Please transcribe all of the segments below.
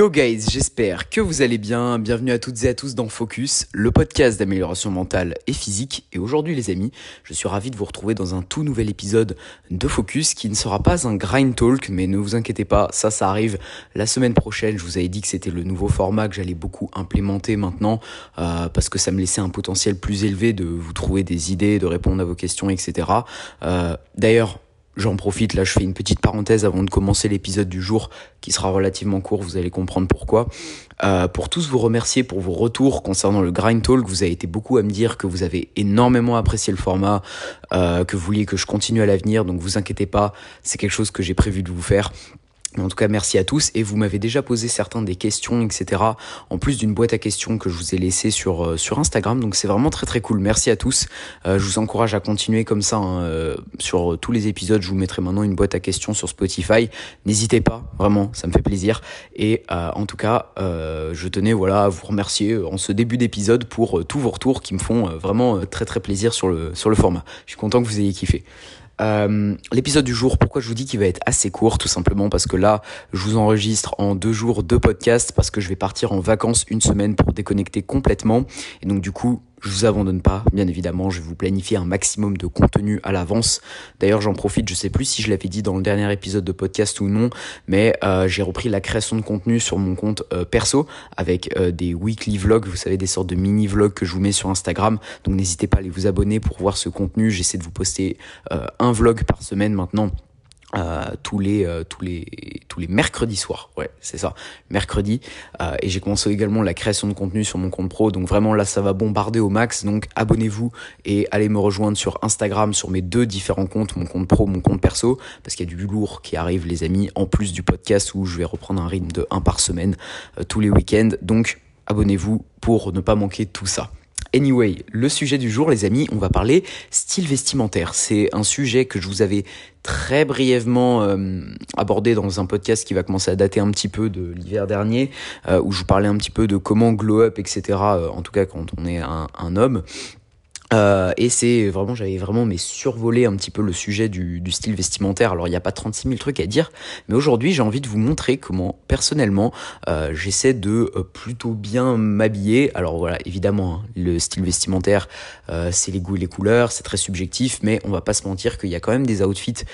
Yo guys, j'espère que vous allez bien. Bienvenue à toutes et à tous dans Focus, le podcast d'amélioration mentale et physique. Et aujourd'hui les amis, je suis ravi de vous retrouver dans un tout nouvel épisode de Focus qui ne sera pas un grind talk, mais ne vous inquiétez pas, ça ça arrive la semaine prochaine. Je vous avais dit que c'était le nouveau format que j'allais beaucoup implémenter maintenant euh, parce que ça me laissait un potentiel plus élevé de vous trouver des idées, de répondre à vos questions, etc. Euh, D'ailleurs, J'en profite, là je fais une petite parenthèse avant de commencer l'épisode du jour qui sera relativement court, vous allez comprendre pourquoi. Euh, pour tous vous remercier pour vos retours concernant le Grind Talk, vous avez été beaucoup à me dire que vous avez énormément apprécié le format, euh, que vous vouliez que je continue à l'avenir, donc vous inquiétez pas, c'est quelque chose que j'ai prévu de vous faire. En tout cas, merci à tous. Et vous m'avez déjà posé certains des questions, etc. En plus d'une boîte à questions que je vous ai laissée sur, euh, sur Instagram. Donc c'est vraiment très très cool. Merci à tous. Euh, je vous encourage à continuer comme ça. Hein, euh, sur tous les épisodes, je vous mettrai maintenant une boîte à questions sur Spotify. N'hésitez pas, vraiment, ça me fait plaisir. Et en tout cas, je tenais voilà, à vous remercier en ce début d'épisode pour tous vos retours qui me font vraiment très très plaisir sur le, sur le format. Je suis content que vous ayez kiffé. Euh, l'épisode du jour, pourquoi je vous dis qu'il va être assez court Tout simplement parce que là, je vous enregistre en deux jours deux podcasts parce que je vais partir en vacances une semaine pour déconnecter complètement. Et donc du coup, je vous abandonne pas, bien évidemment, je vais vous planifier un maximum de contenu à l'avance. D'ailleurs, j'en profite, je sais plus si je l'avais dit dans le dernier épisode de podcast ou non, mais euh, j'ai repris la création de contenu sur mon compte euh, perso avec euh, des weekly vlogs, vous savez, des sortes de mini vlogs que je vous mets sur Instagram. Donc n'hésitez pas à aller vous abonner pour voir ce contenu. J'essaie de vous poster un vlog par semaine maintenant. Euh, tous les euh, tous les tous les mercredis soirs. Ouais c'est ça. Mercredi. Euh, et j'ai commencé également la création de contenu sur mon compte pro. Donc vraiment là ça va bombarder au max. Donc abonnez-vous et allez me rejoindre sur Instagram sur mes deux différents comptes mon compte pro mon compte perso. Parce qu'il y a du lourd qui arrive les amis en plus du podcast où je vais reprendre un rythme de 1 par semaine tous les week-ends. Donc abonnez-vous pour ne pas manquer tout ça. Anyway, le sujet du jour, les amis, on va parler style vestimentaire. C'est un sujet que je vous avais très brièvement euh, abordé dans un podcast qui va commencer à dater un petit peu de l'hiver dernier, euh, où je vous parlais un petit peu de comment glow up, etc. Euh, en tout cas, quand on est un, un homme. Euh, et c'est vraiment, j'avais vraiment mais survolé un petit peu le sujet du, style vestimentaire. Alors il n'y a pas 36 000 trucs à dire, mais aujourd'hui j'ai envie de vous montrer comment personnellement euh, j'essaie de euh, plutôt bien m'habiller. Alors voilà, évidemment, hein, le style vestimentaire, euh, c'est les goûts et les couleurs, c'est très subjectif, mais on va pas se mentir qu'il y a quand même des outfits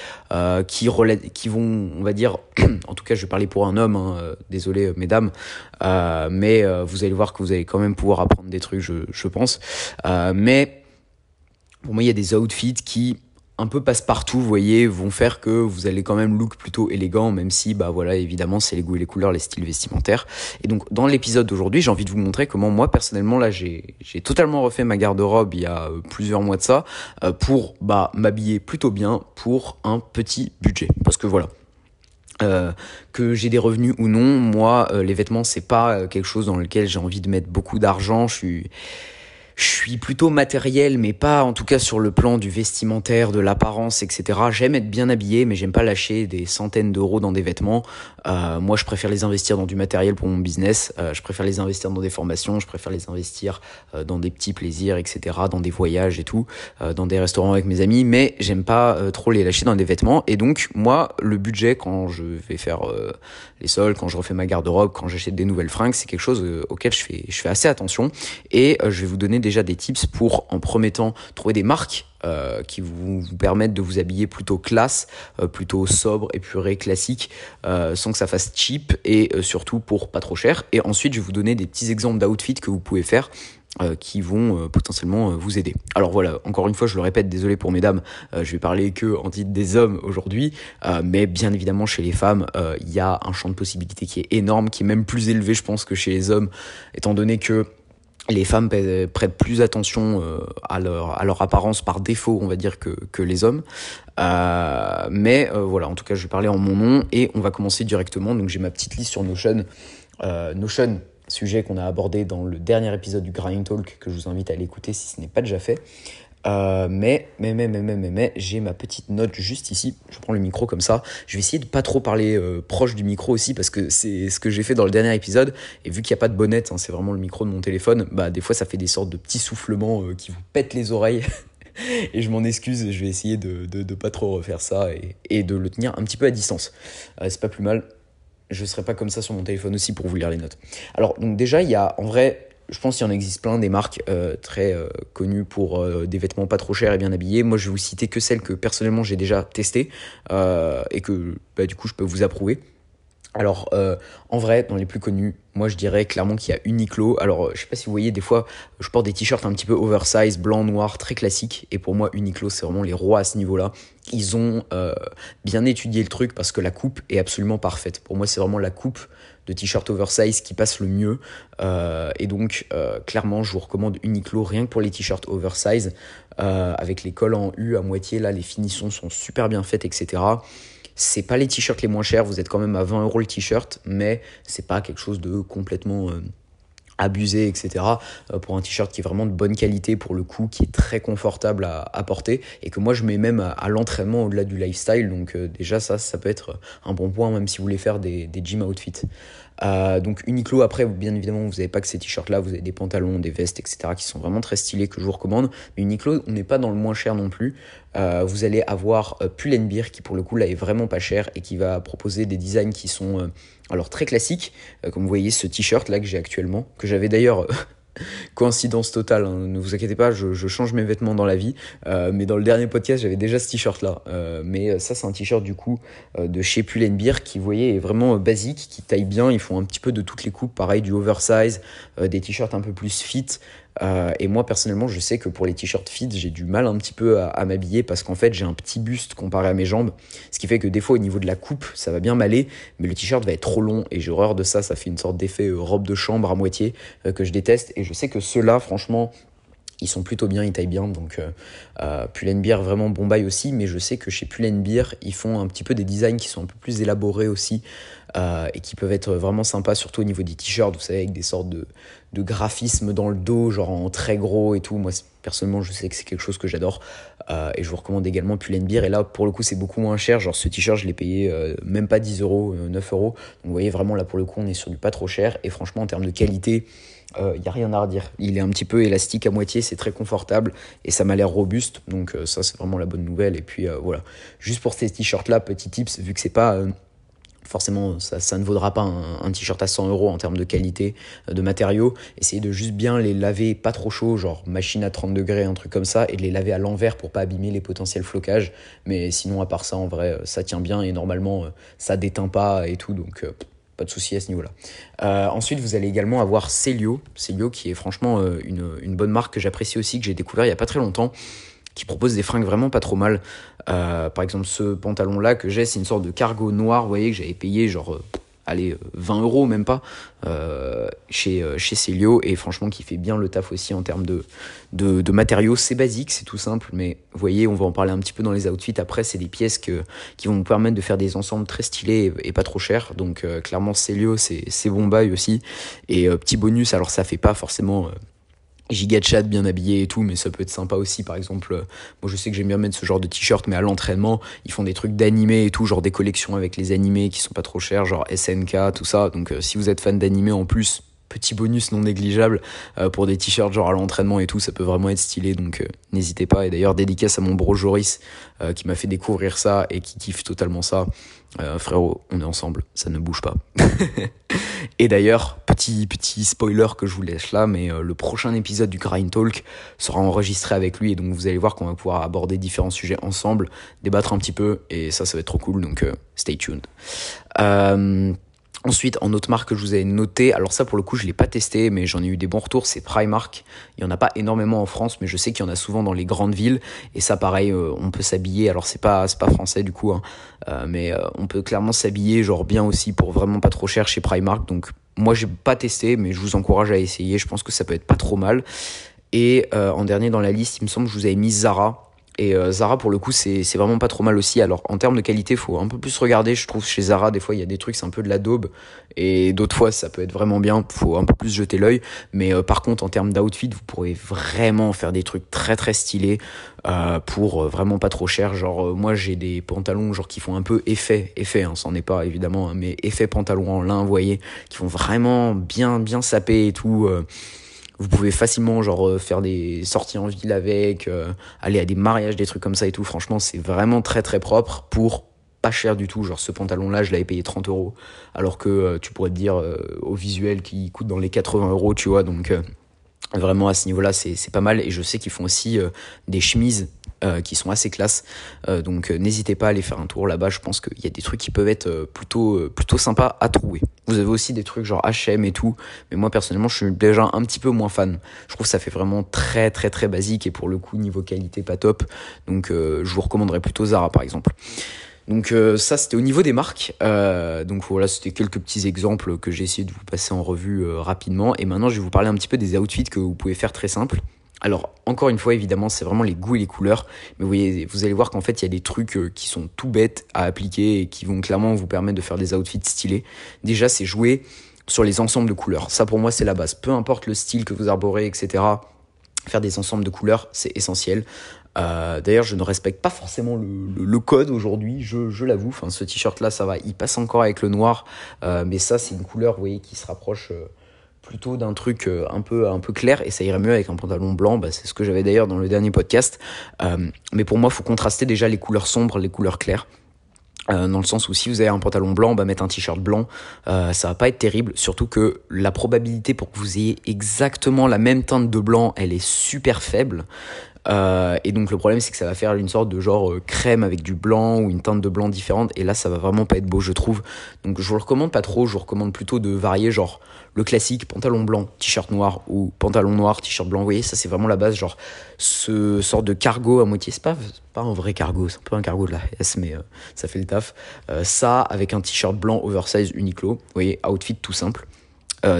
qui, qui vont, on va dire, en tout cas je vais parler pour un homme, hein, désolé mesdames, mais vous allez voir que vous allez quand même pouvoir apprendre des trucs, je, je pense. mais pour moi, il y a des outfits qui un peu passe-partout, vous voyez, vont faire que vous allez quand même look plutôt élégant, même si, bah voilà, évidemment, c'est les goûts et les couleurs, les styles vestimentaires. Et donc, dans l'épisode d'aujourd'hui, j'ai envie de vous montrer comment moi, personnellement, là, j'ai totalement refait ma garde-robe il y a euh, plusieurs mois de ça, euh, pour, bah, m'habiller plutôt bien pour un petit budget. Parce que voilà, euh, que j'ai des revenus ou non, moi, les vêtements, c'est pas quelque chose dans lequel j'ai envie de mettre beaucoup d'argent. Je suis, je suis plutôt matériel, mais pas en tout cas sur le plan du vestimentaire, de l'apparence, etc. J'aime être bien habillé, mais j'aime pas lâcher des centaines d'euros dans des vêtements. Euh, moi, je préfère les investir dans du matériel pour mon business. Euh, je préfère les investir dans des formations. Je préfère les investir euh, dans des petits plaisirs, etc. Dans des voyages et tout, euh, dans des restaurants avec mes amis. Mais j'aime pas euh, trop les lâcher dans des vêtements. Et donc, moi, le budget quand je vais faire les soldes, quand je refais ma garde-robe, quand j'achète des nouvelles fringues, c'est quelque chose auquel je fais, je fais assez attention. Et je vais vous donner déjà des tips pour, en premier temps, trouver des marques euh, qui vous, permettent de vous habiller plutôt classe, euh, plutôt sobre, épuré, classique, euh, sans que ça fasse cheap et surtout pour pas trop cher. Et ensuite, je vais vous donner des petits exemples d'outfits que vous pouvez faire. Qui vont potentiellement vous aider. Alors voilà, encore une fois, je le répète, désolé pour mesdames, je vais parler que en titre des hommes aujourd'hui, mais bien évidemment chez les femmes, il y a un champ de possibilités qui est énorme, qui est même plus élevé, je pense, que chez les hommes, étant donné que les femmes prêtent plus attention euh, à leur, apparence par défaut, on va dire, que, les hommes. Euh, mais euh, voilà, en tout cas, je vais parler en mon nom et on va commencer directement. Donc j'ai ma petite liste sur Notion. Notion, sujet qu'on a abordé dans le dernier épisode du Grind Talk, que je vous invite à l'écouter si ce n'est pas déjà fait. Euh, mais, mais, mais, mais, mais, mais, j'ai ma petite note juste ici. Je prends le micro comme ça. Je vais essayer de pas trop parler euh, proche du micro aussi parce que c'est ce que j'ai fait dans le dernier épisode. Et vu qu'il n'y a pas de bonnette, hein, c'est vraiment le micro de mon téléphone, bah des fois ça fait des sortes de petits soufflements euh, qui vous pètent les oreilles. et je m'en excuse, je vais essayer de, de, pas trop refaire ça et, et, de le tenir un petit peu à distance. C'est pas plus mal. je serai pas comme ça sur mon téléphone aussi pour vous lire les notes. Alors, donc déjà, il y a en vrai, je pense qu'il y en existe plein des marques euh, très euh, connues pour euh, des vêtements pas trop chers et bien habillés. Moi, je vais vous citer que celles que personnellement j'ai déjà testées et que bah, du coup je peux vous approuver. Alors, en vrai, dans les plus connus, moi je dirais clairement qu'il y a Uniqlo. Alors, je sais pas si vous voyez, des fois, je porte des t-shirts un petit peu oversize, blanc, noir, très classiques. Et pour moi, Uniqlo, c'est vraiment les rois à ce niveau-là. Ils ont bien étudié le truc parce que la coupe est absolument parfaite. Pour moi, c'est vraiment la coupe de t-shirt oversize qui passe le mieux. Euh, et donc, euh, clairement, je vous recommande Uniqlo rien que pour les t-shirts oversize. Euh, avec les cols en U à moitié, là, les finitions sont super bien faites, etc. C'est pas les t-shirts les moins chers, vous êtes quand même à 20 euros le t-shirt, mais c'est pas quelque chose de complètement abusé, etc. Euh, pour un t-shirt qui est vraiment de bonne qualité pour le coup, qui est très confortable à, porter et que moi je mets même à, l'entraînement au-delà du lifestyle. Donc euh, déjà ça, ça peut être un bon point même si vous voulez faire des, des gym outfits. Euh, donc Uniqlo, après, bien évidemment, vous n'avez pas que ces t-shirts là, vous avez des pantalons, des vestes, etc. qui sont vraiment très stylés que je vous recommande. Mais Uniqlo, on n'est pas dans le moins cher non plus. vous allez avoir Pull&Bear qui pour le coup là est vraiment pas cher et qui va proposer des designs qui sont alors très classique, euh, comme vous voyez ce t-shirt là que j'ai actuellement, que j'avais d'ailleurs euh, coïncidence totale, hein, ne vous inquiétez pas, je, change mes vêtements dans la vie, euh, mais dans le dernier podcast j'avais déjà ce t-shirt là, mais ça c'est un t-shirt du coup de chez Pull&Bear qui vous voyez est vraiment basique, qui taille bien, ils font un petit peu de toutes les coupes, pareil du oversize, des t-shirts un peu plus fit, euh, et moi personnellement, je sais que pour les t-shirts fit, j'ai du mal un petit peu à, m'habiller parce qu'en fait, j'ai un petit buste comparé à mes jambes, ce qui fait que des fois au niveau de la coupe, ça va bien m'aller, mais le t-shirt va être trop long et j'ai horreur de ça. Ça fait une sorte d'effet euh, robe de chambre à moitié euh, que je déteste. Et je sais que ceux-là, franchement, ils sont plutôt bien, ils taillent bien, donc euh, euh, Pull&Bear vraiment bon bail aussi, mais je sais que chez Pull&Bear, ils font un petit peu des designs qui sont un peu plus élaborés aussi, euh, et qui peuvent être vraiment sympas, surtout au niveau des t-shirts, vous savez, avec des sortes de, graphismes dans le dos, genre en très gros et tout. Moi, personnellement, je sais que c'est quelque chose que j'adore, euh, et je vous recommande également Pull&Bear, et là, pour le coup, c'est beaucoup moins cher, genre ce t-shirt, je l'ai payé même pas 10 euros, 9 euros, donc vous voyez, vraiment, là, pour le coup, on est sur du pas trop cher, et franchement, en termes de qualité, il euh, n'y a rien à redire. Il est un petit peu élastique à moitié, c'est très confortable et ça m'a l'air robuste. Donc euh, ça c'est vraiment la bonne nouvelle. Et puis euh, voilà, juste pour ces t-shirts là, petit tips, vu que c'est pas forcément ça, ça, ne vaudra pas un, t-shirt à 100 euros en termes de qualité de matériaux. Essayez de juste bien les laver pas trop chaud, genre machine à 30 degrés, un truc comme ça, et de les laver à l'envers pour pas abîmer les potentiels flocages. Mais sinon, à part ça, en vrai, ça tient bien et normalement, ça déteint pas et tout. Donc, pas de souci à ce niveau-là. Euh, ensuite, vous allez également avoir Celio, Celio qui est franchement euh, une, bonne marque que j'apprécie aussi, que j'ai découvert il y a pas très longtemps, qui propose des fringues vraiment pas trop mal. Euh, par exemple, ce pantalon-là que j'ai, c'est une sorte de cargo noir, vous voyez, que j'avais payé genre allez, 20 euros même pas, euh, chez, euh, chez Celio, et franchement qui fait bien le taf aussi en termes de, de, matériaux. C'est basique, c'est tout simple, mais vous voyez, on va en parler un petit peu dans les outfits. Après, c'est des pièces que, qui vont nous permettre de faire des ensembles très stylés et, pas trop chers. Donc euh, clairement, Celio, c'est bon bail aussi. Et petit bonus, alors ça fait pas forcément giga chat bien habillé et tout, mais ça peut être sympa aussi. Par exemple, euh, moi je sais que j'aime bien mettre ce genre de t-shirt, mais à l'entraînement, ils font des trucs d'animé et tout, genre des collections avec les animés qui sont pas trop chers, genre SNK, tout ça. Donc euh, si vous êtes fan d'animé en plus, petit bonus non négligeable euh, pour des t-shirts genre à l'entraînement et tout, ça peut vraiment être stylé, donc n'hésitez pas. Et d'ailleurs, dédicace à mon bro Joris qui m'a fait découvrir ça et qui kiffe totalement ça. frérot, on est ensemble, ça ne bouge pas. et d'ailleurs, petit, petit spoiler que je vous laisse là, mais euh, le prochain épisode du Grind Talk sera enregistré avec lui et donc vous allez voir qu'on va pouvoir aborder différents sujets ensemble, débattre un petit peu et ça, ça va être trop cool, donc euh, stay tuned. Euh, Ensuite, en autre marque que je vous ai noté, alors ça pour le coup je l'ai pas testé, mais j'en ai eu des bons retours, c'est Primark. Il y en a pas énormément en France, mais je sais qu'il y en a souvent dans les grandes villes. Et ça, pareil, on peut s'habiller. Alors c'est pas pas français du coup, hein, mais on peut clairement s'habiller genre bien aussi pour vraiment pas trop cher chez Primark. Donc moi, j'ai pas testé, mais je vous encourage à essayer. Je pense que ça peut être pas trop mal. Et euh, en dernier dans la liste, il me semble que je vous avais mis Zara. Et euh, Zara, pour le coup, c'est vraiment pas trop mal aussi. Alors, en termes de qualité, faut un peu plus regarder. Je trouve chez Zara, des fois, il y a des trucs, c'est un peu de la daube. Et d'autres fois, ça peut être vraiment bien. Faut un peu plus jeter l'œil. Mais euh, par contre, en termes d'outfit, vous pourrez vraiment faire des trucs très très stylés euh, pour vraiment pas trop cher. Genre, moi, j'ai des pantalons genre qui font un peu effet, effet, hein, c'en est pas évidemment, hein, mais effet pantalon en lin, vous voyez, qui font vraiment bien bien saper et tout. Vous pouvez facilement genre euh, faire des sorties en ville avec, euh, aller à des mariages, des trucs comme ça et tout. Franchement, c'est vraiment très très propre pour pas cher du tout. Genre ce pantalon-là, je l'avais payé 30 euros, alors que tu pourrais te dire au visuel qui coûte dans les 80 euros, tu vois. Donc vraiment à ce niveau-là, c'est pas mal. Et je sais qu'ils font aussi des chemises euh, qui sont assez classes. Euh, donc euh, n'hésitez pas à aller faire un tour là-bas. Je pense qu'il y a des trucs qui peuvent être plutôt, plutôt sympas à trouver. Vous avez aussi des trucs genre HM et tout. Mais moi personnellement, je suis déjà un petit peu moins fan. Je trouve ça fait vraiment très très très basique et pour le coup niveau qualité pas top. Donc je vous recommanderais plutôt Zara par exemple. Donc ça c'était au niveau des marques. donc voilà, c'était quelques petits exemples que j'ai essayé de vous passer en revue rapidement. Et maintenant je vais vous parler un petit peu des outfits que vous pouvez faire très simples. Alors, encore une fois, évidemment, c'est vraiment les goûts et les couleurs. Mais vous, voyez, vous allez voir qu'en fait, il y a des trucs euh, qui sont tout bêtes à appliquer et qui vont clairement vous permettre de faire des outfits stylés. Déjà, c'est jouer sur les ensembles de couleurs. Ça, pour moi, c'est la base. Peu importe le style que vous arborez, etc. Faire des ensembles de couleurs, c'est essentiel. Euh, d'ailleurs, je ne respecte pas forcément le, code aujourd'hui, je, l'avoue. Enfin, ce t-shirt-là, ça va, il passe encore avec le noir. Euh, mais ça, c'est une couleur, vous voyez, qui se rapproche plutôt d'un truc euh, un peu un peu clair et ça irait mieux avec un pantalon blanc bah, c'est ce que j'avais d'ailleurs dans le dernier podcast euh, mais pour moi il faut contraster déjà les couleurs sombres les couleurs claires euh, dans le sens où si vous avez un pantalon blanc, bah mettre un t-shirt blanc, euh, ça va pas être terrible. Surtout que la probabilité pour que vous ayez exactement la même teinte de blanc, elle est super faible. Euh, et donc le problème c'est que ça va faire une sorte de genre euh, crème avec du blanc ou une teinte de blanc différente et là ça va vraiment pas être beau je trouve. Donc je vous le recommande pas trop, je vous recommande plutôt de varier genre le classique pantalon blanc, t-shirt noir ou pantalon noir, t-shirt blanc. Vous voyez ça c'est vraiment la base genre ce sort de cargo à moitié c'est pas pas un vrai cargo, c'est un peu un cargo de la S mais euh, ça fait le taf. ça avec un t-shirt blanc oversize Uniqlo, vous voyez outfit tout simple.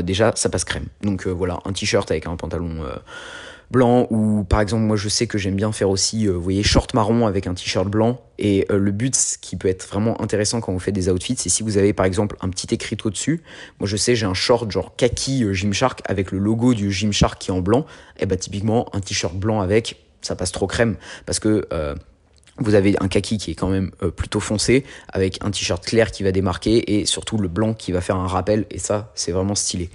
déjà ça passe crème. Donc voilà un t-shirt avec un pantalon blanc ou par exemple moi je sais que j'aime bien faire aussi euh, vous voyez short marron avec un t-shirt blanc. Et euh, le but ce qui peut être vraiment intéressant quand vous faites des outfits c'est si vous avez par exemple un petit écriteau dessus moi je sais j'ai un short genre kaki euh, Gymshark avec le logo du Gymshark qui est en blanc. Et bah typiquement un t-shirt blanc avec ça passe trop crème. Parce que vous avez un kaki qui est quand même plutôt foncé avec un t-shirt clair qui va démarquer et surtout le blanc qui va faire un rappel. Et ça c'est vraiment stylé.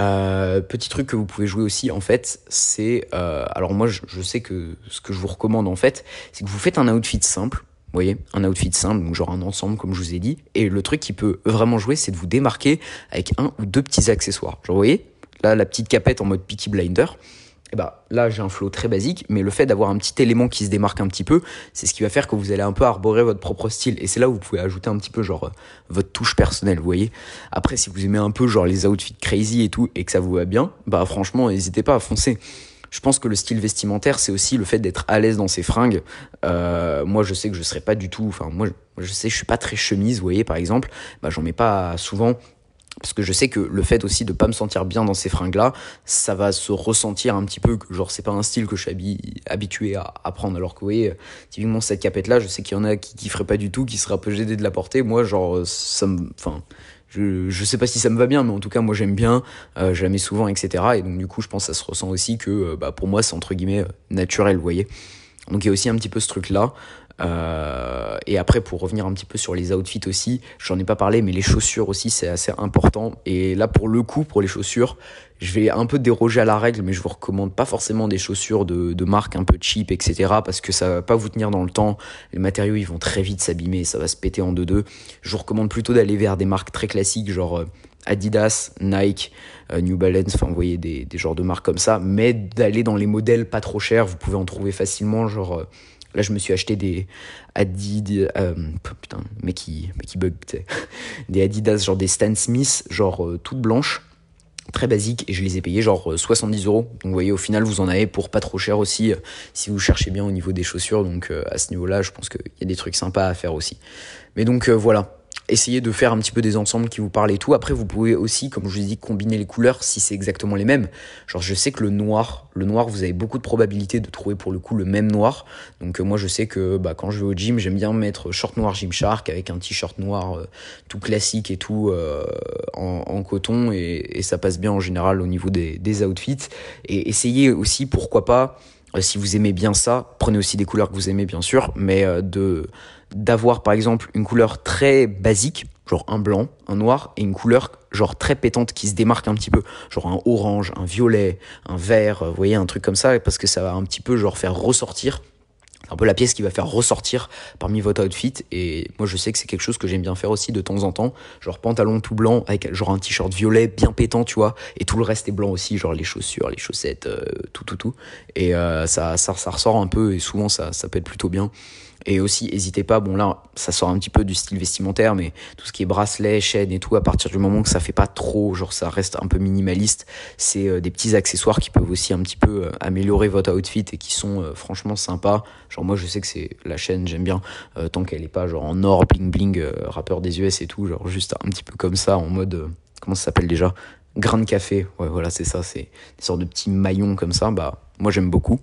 Euh, petit truc que vous pouvez jouer aussi en fait, c'est euh, alors moi je, sais que ce que je vous recommande en fait, c'est que vous faites un outfit simple, vous voyez, un outfit simple, donc genre un ensemble comme je vous ai dit, et le truc qui peut vraiment jouer, c'est de vous démarquer avec un ou deux petits accessoires. Genre vous voyez, là la petite capette en mode Peaky Blinder, eh ben, là j'ai un flow très basique, mais le fait d'avoir un petit élément qui se démarque un petit peu, c'est ce qui va faire que vous allez un peu arborer votre propre style. Et c'est là où vous pouvez ajouter un petit peu genre euh, votre touche personnelle, vous voyez. Après, si vous aimez un peu genre les outfits crazy et tout, et que ça vous va bien, bah franchement, n'hésitez pas à foncer. Je pense que le style vestimentaire, c'est aussi le fait d'être à l'aise dans ses fringues. Euh, moi, je sais que je serais pas du tout. Enfin, moi, je sais, je suis pas très chemise, vous voyez, par exemple. Bah, j'en mets pas souvent parce que je sais que le fait aussi de pas me sentir bien dans ces fringues là ça va se ressentir un petit peu que genre c'est pas un style que je suis habitué à, prendre. Alors que voyez typiquement cette capette là je sais qu'il y en a qui, qui feraient pas du tout qui un peu gênés de la porter. Moi genre ça me enfin je, je sais pas si ça me va bien mais en tout cas moi j'aime bien euh, je la mets souvent etc et donc du coup je pense que ça se ressent aussi que euh, bah, pour moi c'est entre guillemets naturel vous voyez. Donc il y a aussi un petit peu ce truc là euh, et après, pour revenir un petit peu sur les outfits aussi, j'en ai pas parlé, mais les chaussures aussi, c'est assez important. Et là, pour le coup, pour les chaussures, je vais un peu déroger à la règle, mais je vous recommande pas forcément des chaussures de, de marque un peu cheap, etc. Parce que ça va pas vous tenir dans le temps. Les matériaux, ils vont très vite s'abîmer, ça va se péter en deux-deux. Je vous recommande plutôt d'aller vers des marques très classiques, genre euh, Adidas, Nike, euh, New Balance, enfin vous voyez des, des genres de marques comme ça, mais d'aller dans les modèles pas trop chers, vous pouvez en trouver facilement, genre Là, je me suis acheté des Adidas, euh, putain, mais qui, mais qui bug, des Adidas, genre des Stan Smith, genre euh, toutes blanches, très basiques, et je les ai payés genre 70 euh, euros. Donc, vous voyez, au final, vous en avez pour pas trop cher aussi, si vous cherchez bien au niveau des chaussures. Donc, à ce niveau-là, je pense qu'il y a des trucs sympas à faire aussi. Mais donc, voilà essayez de faire un petit peu des ensembles qui vous parlent et tout. Après, vous pouvez aussi, comme je vous ai dit, combiner les couleurs si c'est exactement les mêmes. Genre, je sais que le noir, le noir, vous avez beaucoup de probabilités de trouver pour le coup le même noir. Donc, euh, moi, je sais que bah, quand je vais au gym, j'aime bien mettre short noir Gymshark avec un t-shirt noir euh, tout classique et tout euh, en, coton et, ça passe bien en général au niveau des, des outfits. Et essayez aussi, pourquoi pas, si vous aimez bien ça, prenez aussi des couleurs que vous aimez bien sûr, mais de d'avoir par exemple une couleur très basique, genre un blanc, un noir, et une couleur genre très pétante qui se démarque un petit peu, genre un orange, un violet, un vert, vous voyez, un truc comme ça, parce que ça va un petit peu genre faire ressortir. Un peu la pièce qui va faire ressortir parmi votre outfit et moi je sais que c'est quelque chose que j'aime bien faire aussi de temps en temps. Genre pantalon tout blanc avec genre un t-shirt violet bien pétant tu vois et tout le reste est blanc aussi genre les chaussures les chaussettes euh, tout tout tout. Et euh, ça, ça ça ressort un peu et souvent ça ça peut être plutôt bien et aussi, n'hésitez pas, bon là, ça sort un petit peu du style vestimentaire, mais tout ce qui est bracelet, chaîne et tout, à partir du moment que ça fait pas trop, genre ça reste un peu minimaliste, c'est euh, des petits accessoires qui peuvent aussi un petit peu euh, améliorer votre outfit et qui sont euh, franchement sympas. Genre moi je sais que c'est la chaîne, j'aime bien, tant qu'elle est pas genre en or, bling bling, rappeur des US et tout, genre juste un petit peu comme ça, en mode, comment ça s'appelle déjà? Grain de café, ouais voilà c'est ça, c'est des sortes de petits maillons comme ça, bah moi j'aime beaucoup.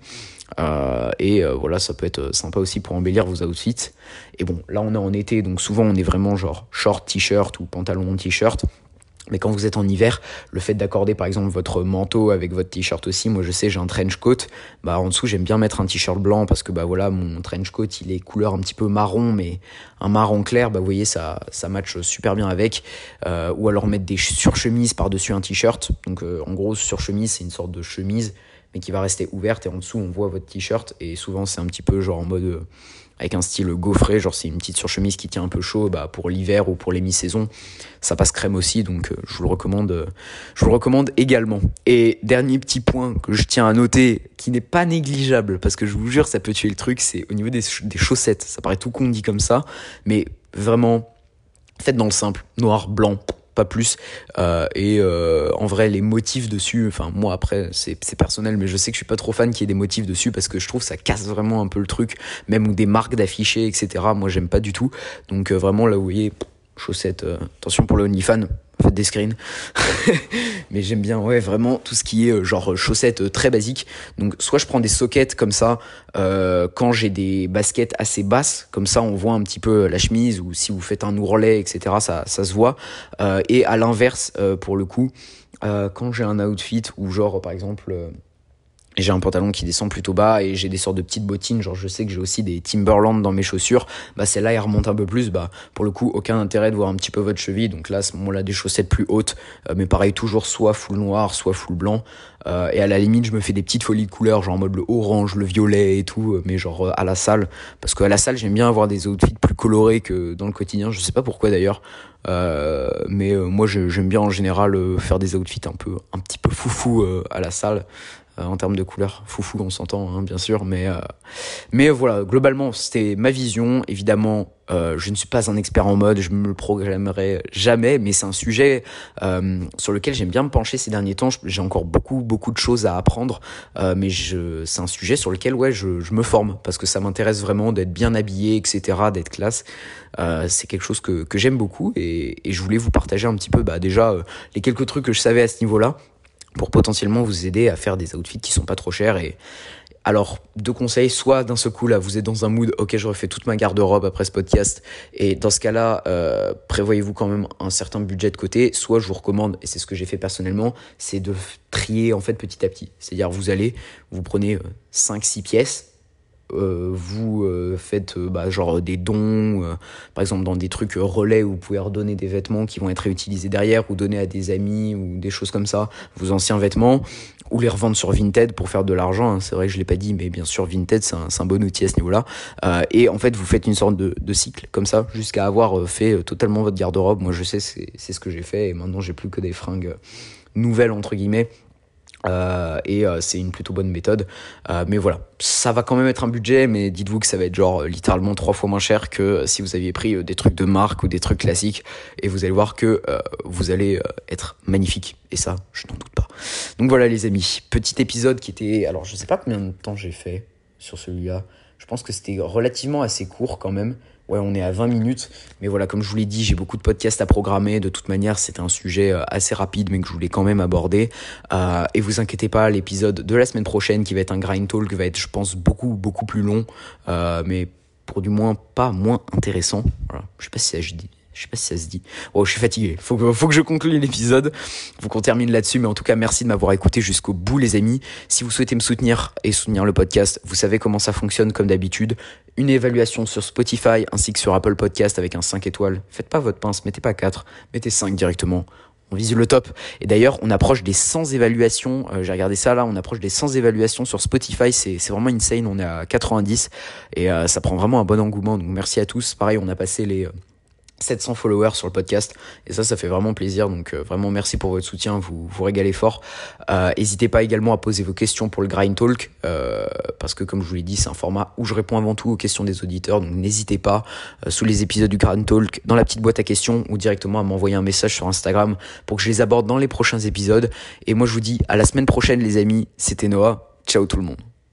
Euh, et euh, voilà, ça peut être sympa aussi pour embellir vos outfits. Et bon, là on est en été, donc souvent on est vraiment genre short, t-shirt ou pantalon, t-shirt. Mais quand vous êtes en hiver, le fait d'accorder par exemple votre manteau avec votre t-shirt aussi, moi je sais j'ai un trench coat, bah en dessous j'aime bien mettre un t-shirt blanc parce que bah voilà mon trench coat il est couleur un petit peu marron mais un marron clair, bah vous voyez ça ça match super bien avec. Euh, ou alors mettre des surchemises par dessus un t-shirt. Donc en gros surchemise c'est une sorte de chemise mais qui va rester ouverte et en dessous on voit votre t-shirt et souvent c'est un petit peu genre en mode euh, avec un style gaufré, genre c'est une petite surchemise qui tient un peu chaud bah, pour l'hiver ou pour les mi-saisons. Ça passe crème aussi, donc euh, je vous le recommande, euh, je vous le recommande également. Et dernier petit point que je tiens à noter, qui n'est pas négligeable, parce que je vous jure ça peut tuer le truc, c'est au niveau des, des chaussettes. Ça paraît tout con dit comme ça, mais vraiment faites dans le simple, noir, blanc, plus. Euh, et euh, en vrai, les motifs dessus, enfin moi après, c'est personnel, mais je sais que je suis pas trop fan qu'il y ait des motifs dessus parce que je trouve ça casse vraiment un peu le truc, même des marques d'affichés, etc. Moi j'aime pas du tout. Donc euh, vraiment là, vous voyez, chaussettes, attention pour le OnlyFan, faites des screens. mais j'aime bien, ouais, vraiment tout ce qui est euh, genre chaussettes euh, très basiques. Donc, soit je prends des sockets comme ça euh, quand j'ai des baskets assez basses, comme ça on voit un petit peu la chemise, ou si vous faites un ourlet, etc., ça, ça se voit. et à l'inverse, pour le coup, quand j'ai un outfit ou genre par exemple j'ai un pantalon qui descend plutôt bas et j'ai des sortes de petites bottines. Genre je sais que j'ai aussi des Timberland dans mes chaussures. Bah celle-là elle remonte un peu plus. Bah pour le coup aucun intérêt de voir un petit peu votre cheville. Donc là à ce moment-là des chaussettes plus hautes. Euh, mais pareil toujours soit full noir soit full blanc. Euh, et à la limite je me fais des petites folies de couleurs genre en mode le orange le violet et tout euh, mais genre à la salle. Parce qu'à la salle j'aime bien avoir des outfits plus colorés que dans le quotidien. Je sais pas pourquoi d'ailleurs. Mais moi j'aime bien en général faire des outfits un peu un petit peu foufou à la salle. euh, en termes de couleurs. Foufou, on s'entend, hein, bien sûr, mais, euh, mais voilà, globalement, c'était ma vision. Évidemment, euh, je ne suis pas un expert en mode, je me le programmerai jamais, mais c'est un sujet sur lequel j'aime bien me pencher ces derniers temps. J'ai encore beaucoup, beaucoup de choses à apprendre, mais c'est un sujet sur lequel ouais, je, me forme parce que ça m'intéresse vraiment d'être bien habillé, etc., d'être classe. c'est quelque chose que, que j'aime beaucoup et, et, je voulais vous partager un petit peu bah, déjà les quelques trucs que je savais à ce niveau-là pour potentiellement vous aider à faire des outfits qui sont pas trop chers et alors, deux conseils, soit d'un seul coup là, vous êtes dans un mood, ok, je refais toute ma garde-robe après ce podcast, et dans ce cas-là, euh, prévoyez-vous quand même un certain budget de côté. Soit je vous recommande, et c'est ce que j'ai fait personnellement, c'est de trier en fait petit à petit. C'est-à-dire vous allez, vous prenez 5-6 euh, pièces, vous euh, faites euh, bah, genre des dons, par exemple dans des trucs relais où vous pouvez redonner des vêtements qui vont être réutilisés derrière ou donner à des amis ou des choses comme ça, vos anciens vêtements, ou les revendre sur Vinted pour faire de l'argent. Hein. C'est vrai que je l'ai pas dit, mais bien sûr Vinted c'est un, un, bon outil à ce niveau-là. et en fait vous faites une sorte de, de cycle comme ça jusqu'à avoir fait totalement votre garde-robe. Moi je sais c'est ce que j'ai fait et maintenant j'ai plus que des fringues nouvelles entre guillemets euh, et euh, c'est une plutôt bonne méthode. Euh, mais voilà, ça va quand même être un budget, mais dites-vous que ça va être genre littéralement trois fois moins cher que si vous aviez pris des trucs de marque ou des trucs classiques. Et vous allez voir que vous allez être magnifique. Et ça, je n'en doute pas. Donc voilà les amis, petit épisode qui était... Alors je sais pas combien de temps j'ai fait sur celui-là. Je pense que c'était relativement assez court quand même. Ouais, on est à 20 minutes. Mais voilà, comme je vous l'ai dit, j'ai beaucoup de podcasts à programmer. De toute manière, c'était un sujet euh, assez rapide, mais que je voulais quand même aborder. Euh, et vous inquiétez pas, l'épisode de la semaine prochaine, qui va être un grind talk, va être, je pense, beaucoup, beaucoup plus long. Euh, mais pour du moins pas moins intéressant. Voilà. Je sais pas si ça je dis je sais pas si ça se dit. Oh, je suis fatigué. Faut que, faut que je conclue l'épisode. Faut qu'on termine là-dessus. Mais en tout cas, merci de m'avoir écouté jusqu'au bout, les amis. Si vous souhaitez me soutenir et soutenir le podcast, vous savez comment ça fonctionne comme d'habitude. Une évaluation sur Spotify ainsi que sur Apple Podcast avec un 5 étoiles. Faites pas votre pince, mettez pas 4, mettez 5 directement on vise le top. Et d'ailleurs, on approche des 100 évaluations. Euh, j'ai regardé ça là, on approche des 100 évaluations sur Spotify. C'est, vraiment insane. On est à 90 et euh, ça prend vraiment un bon engouement. Donc merci à tous. Pareil, on a passé les 700 followers sur le podcast. Et ça ça fait vraiment plaisir. Donc euh, vraiment merci pour votre soutien. Vous vous régalez fort. Euh, n'hésitez pas également à poser vos questions pour le grind talk euh, parce que comme je vous l'ai dit c'est un format où je réponds avant tout aux questions des auditeurs. Donc n'hésitez pas sous les épisodes du grind talk dans la petite boîte à questions ou directement à m'envoyer un message sur Instagram pour que je les aborde dans les prochains épisodes. Et moi je vous dis à la semaine prochaine les amis. C'était Noah. Ciao tout le monde